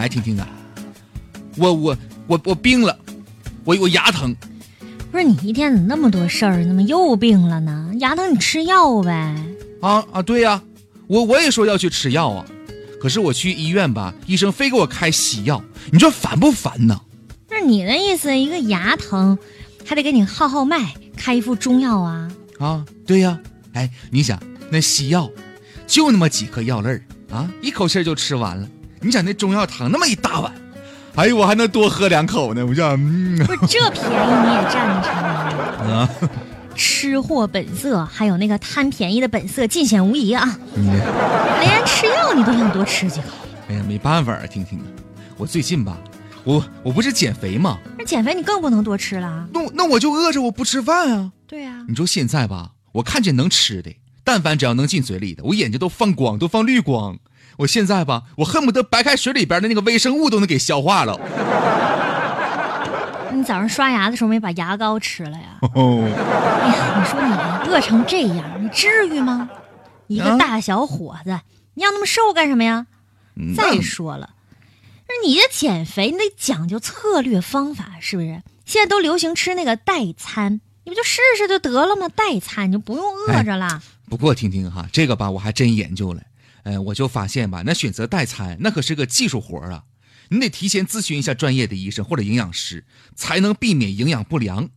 哎，听听啊，我我我我病了，我我牙疼。不是你一天怎么那么多事儿？怎么又病了呢？牙疼你吃药呗。啊啊，对呀，我我也说要去吃药啊，可是我去医院吧，医生非给我开西药，你说烦不烦呢？那你的意思，一个牙疼，还得给你号号脉，开一副中药啊？啊，对呀，哎，你想那西药，就那么几颗药粒儿啊，一口气就吃完了。你想那中药汤那么一大碗，哎呦，我还能多喝两口呢。我想，嗯不是这便宜你也占着啊？啊，吃货本色，还有那个贪便宜的本色，尽显无疑啊！你连吃药你都想多吃几口，哎呀，没办法啊，听听啊，我最近吧，我我不是减肥吗？那减肥你更不能多吃了。那我那我就饿着我不吃饭啊。对呀、你说现在吧，我看见能吃的，但凡只要能进嘴里的，我眼睛都放光，都放绿光。我现在吧，我恨不得白开水里边的那个微生物都能给消化了。你早上刷牙的时候没把牙膏吃了呀？哦，哎呀，你说你饿成这样，你至于吗？一个啊大小伙子，你要那么瘦干什么呀？嗯再说了，那你的减肥你得讲究策略方法，是不是？现在都流行吃那个代餐，你不就试试就得了吗？代餐你就不用饿着了。不过听听哈，这个吧我还真研究了，呃，我就发现吧，那选择代餐那可是个技术活儿啊，你得提前咨询一下专业的医生或者营养师，才能避免营养不良。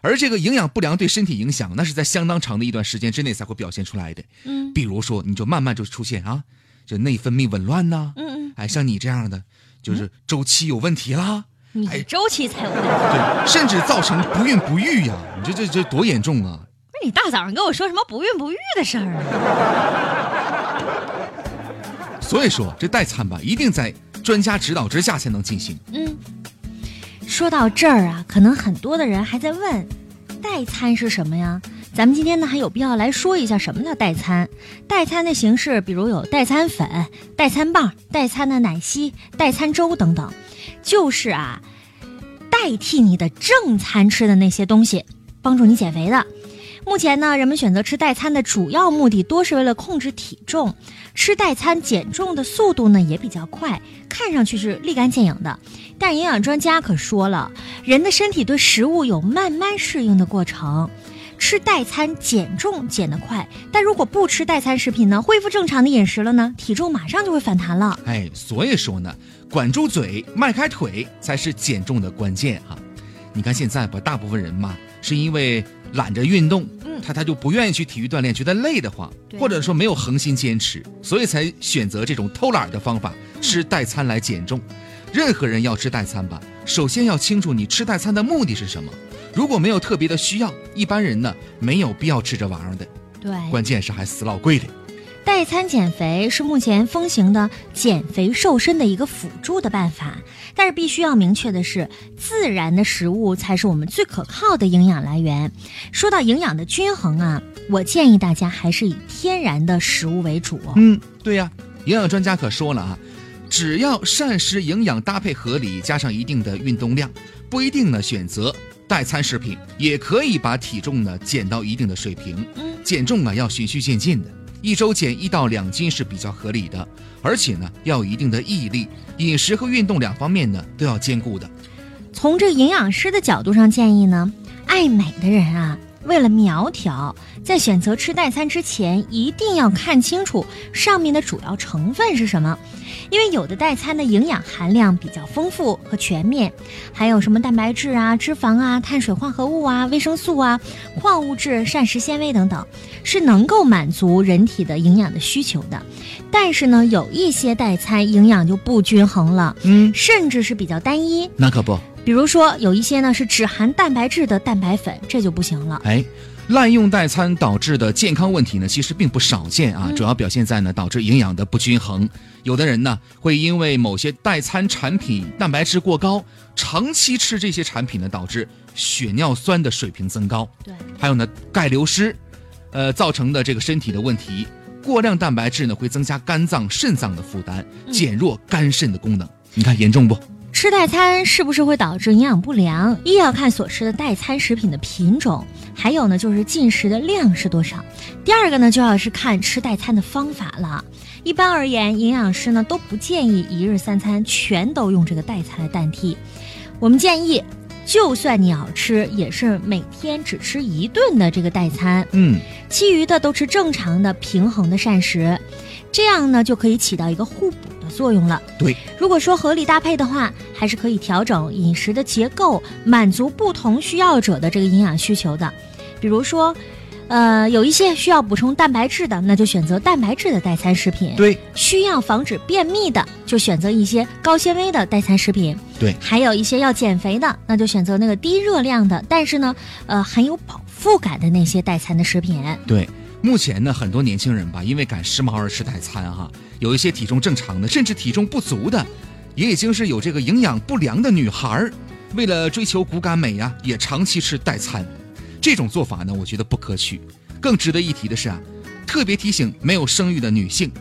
而这个营养不良对身体影响，那是在相当长的一段时间之内才会表现出来的。嗯比如说，你就慢慢就出现啊，就内分泌紊乱呐、嗯嗯，哎，像你这样的，就是周期有问题啦，你哎周期才有问题。对，甚至造成不孕不育呀，你这这这多严重啊！你大早上跟我说什么不孕不育的事儿啊？所以说，这代餐吧，一定在专家指导之下才能进行。嗯，说到这儿啊，可能很多的人还在问，代餐是什么呀？咱们今天呢还有必要来说一下什么叫代餐。代餐的形式，比如有代餐粉、代餐棒、代餐的奶昔、代餐粥等等，就是啊，代替你的正餐吃的那些东西，帮助你减肥的。目前呢，人们选择吃代餐的主要目的多是为了控制体重，吃代餐减重的速度呢也比较快，看上去是立竿见影的。但营养专家可说了，人的身体对食物有慢慢适应的过程。吃代餐减重减得快，但如果不吃代餐食品呢，恢复正常的饮食了呢，体重马上就会反弹了。哎，所以说呢，管住嘴，迈开腿才是减重的关键哈、你看现在吧，大部分人嘛，是因为懒着运动，嗯他他就不愿意去体育锻炼，觉得累得慌，对或者说没有恒心坚持，所以才选择这种偷懒的方法，吃代餐来减重。任何人要吃代餐吧，首先要清楚你吃代餐的目的是什么。如果没有特别的需要，一般人呢没有必要吃这玩意儿的。对，关键是还死老贵的。代餐减肥是目前风行的减肥瘦身的一个辅助的办法，但是必须要明确的是，自然的食物才是我们最可靠的营养来源。说到营养的均衡啊，我建议大家还是以天然的食物为主。嗯，对呀，营养专家可说了啊，只要膳食营养搭配合理，加上一定的运动量，不一定呢选择代餐食品，也可以把体重呢减到一定的水平。嗯减重啊要循序渐进的，一周减一到两斤是比较合理的，而且呢要有一定的毅力，饮食和运动两方面呢都要兼顾的。从这营养师的角度上建议呢，爱美的人啊，为了苗条，在选择吃代餐之前，一定要看清楚上面的主要成分是什么，因为有的代餐的营养含量比较丰富和全面，还有什么蛋白质啊、脂肪啊、碳水化合物啊、维生素啊、矿物质、膳食纤维等等，是能够满足人体的营养的需求的。但是呢，有一些代餐营养就不均衡了，嗯，甚至是比较单一。那可不，比如说，有一些呢是只含蛋白质的蛋白粉，这就不行了。哎，滥用代餐导致的健康问题呢，其实并不少见啊，嗯主要表现在呢导致营养的不均衡。有的人呢会因为某些代餐产品蛋白质过高，长期吃这些产品呢，导致血尿酸的水平增高，对，还有呢钙流失，呃造成的这个身体的问题。过量蛋白质呢会增加肝脏、肾脏的负担，嗯减弱肝肾的功能。你看严重不？吃代餐是不是会导致营养不良？一要看所吃的代餐食品的品种，还有呢就是进食的量是多少。第二个呢就要是看吃代餐的方法了。一般而言，营养师呢都不建议一日三餐全都用这个代餐来代替。我们建议，就算你要吃，也是每天只吃一顿的这个代餐，嗯，其余的都吃正常的平衡的膳食，这样呢就可以起到一个互补的作用了。对，如果说合理搭配的话，还是可以调整饮食的结构，满足不同需要者的这个营养需求的。比如说，呃，有一些需要补充蛋白质的，那就选择蛋白质的代餐食品；对需要防止便秘的，就选择一些高纤维的代餐食品。对，还有一些要减肥的，那就选择那个低热量的，但是呢，呃，很有饱腹感的那些代餐的食品。对。目前呢，很多年轻人吧，因为赶时髦而吃代餐哈，有一些体重正常的，甚至体重不足的，也已经是有这个营养不良的女孩儿，为了追求骨感美呀，也长期吃代餐。这种做法呢，我觉得不可取。更值得一提的是啊，特别提醒没有生育的女性，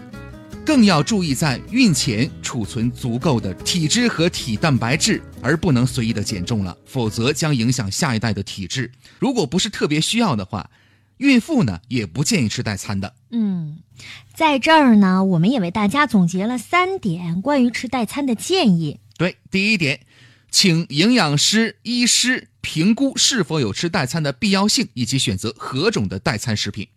更要注意在孕前储存足够的体脂和体蛋白质，而不能随意的减重了，否则将影响下一代的体质。如果不是特别需要的话，孕妇呢也不建议吃代餐的。嗯，在这儿呢，我们也为大家总结了三点关于吃代餐的建议。对，第一点，请营养师、医师评估是否有吃代餐的必要性，以及选择何种的代餐食品。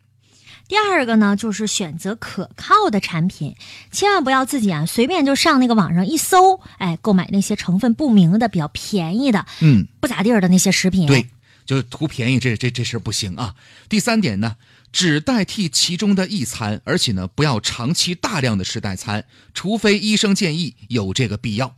第二个呢，就是选择可靠的产品，千万不要自己啊随便就上那个网上一搜，哎，购买那些成分不明的、比较便宜的、嗯，不咋地儿的那些食品。对，就图便宜，这这这事不行啊。第三点呢，只代替其中的一餐，而且呢，不要长期大量的吃代餐，除非医生建议有这个必要。